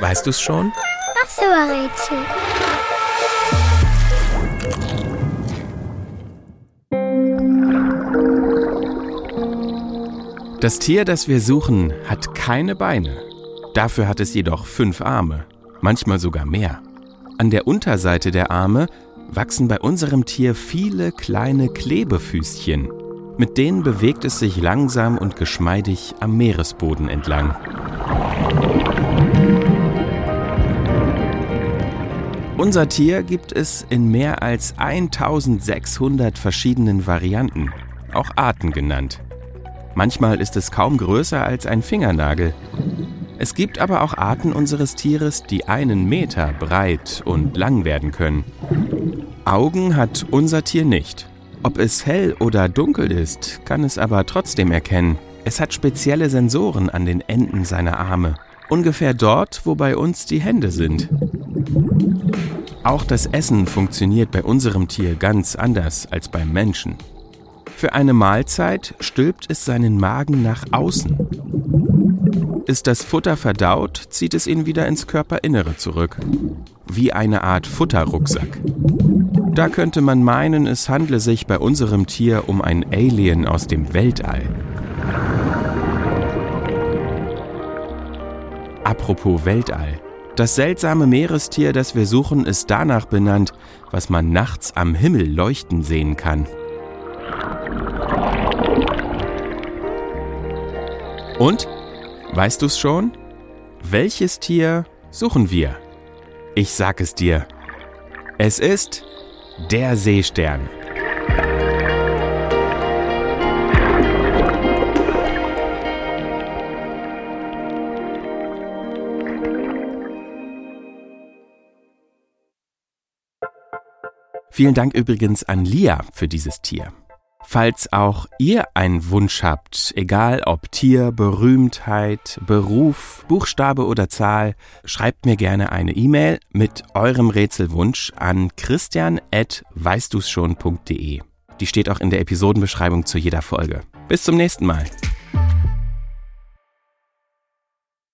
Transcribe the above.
Weißt du's schon? Ach so, Rätsel. Das Tier, das wir suchen, hat keine Beine. Dafür hat es jedoch fünf Arme, manchmal sogar mehr. An der Unterseite der Arme wachsen bei unserem Tier viele kleine Klebefüßchen. Mit denen bewegt es sich langsam und geschmeidig am Meeresboden entlang. Unser Tier gibt es in mehr als 1600 verschiedenen Varianten, auch Arten genannt. Manchmal ist es kaum größer als ein Fingernagel. Es gibt aber auch Arten unseres Tieres, die einen Meter breit und lang werden können. Augen hat unser Tier nicht. Ob es hell oder dunkel ist, kann es aber trotzdem erkennen. Es hat spezielle Sensoren an den Enden seiner Arme, ungefähr dort, wo bei uns die Hände sind. Auch das Essen funktioniert bei unserem Tier ganz anders als beim Menschen. Für eine Mahlzeit stülpt es seinen Magen nach außen. Ist das Futter verdaut, zieht es ihn wieder ins Körperinnere zurück. Wie eine Art Futterrucksack. Da könnte man meinen, es handle sich bei unserem Tier um ein Alien aus dem Weltall. Apropos Weltall. Das seltsame Meerestier, das wir suchen, ist danach benannt, was man nachts am Himmel leuchten sehen kann. Und? Weißt du's schon? Welches Tier suchen wir? Ich sag es dir. Es ist der Seestern. Vielen Dank übrigens an Lia für dieses Tier. Falls auch ihr einen Wunsch habt, egal ob Tier, Berühmtheit, Beruf, Buchstabe oder Zahl, schreibt mir gerne eine E-Mail mit eurem Rätselwunsch an christian@weißdu's schon.de. Die steht auch in der Episodenbeschreibung zu jeder Folge. Bis zum nächsten Mal.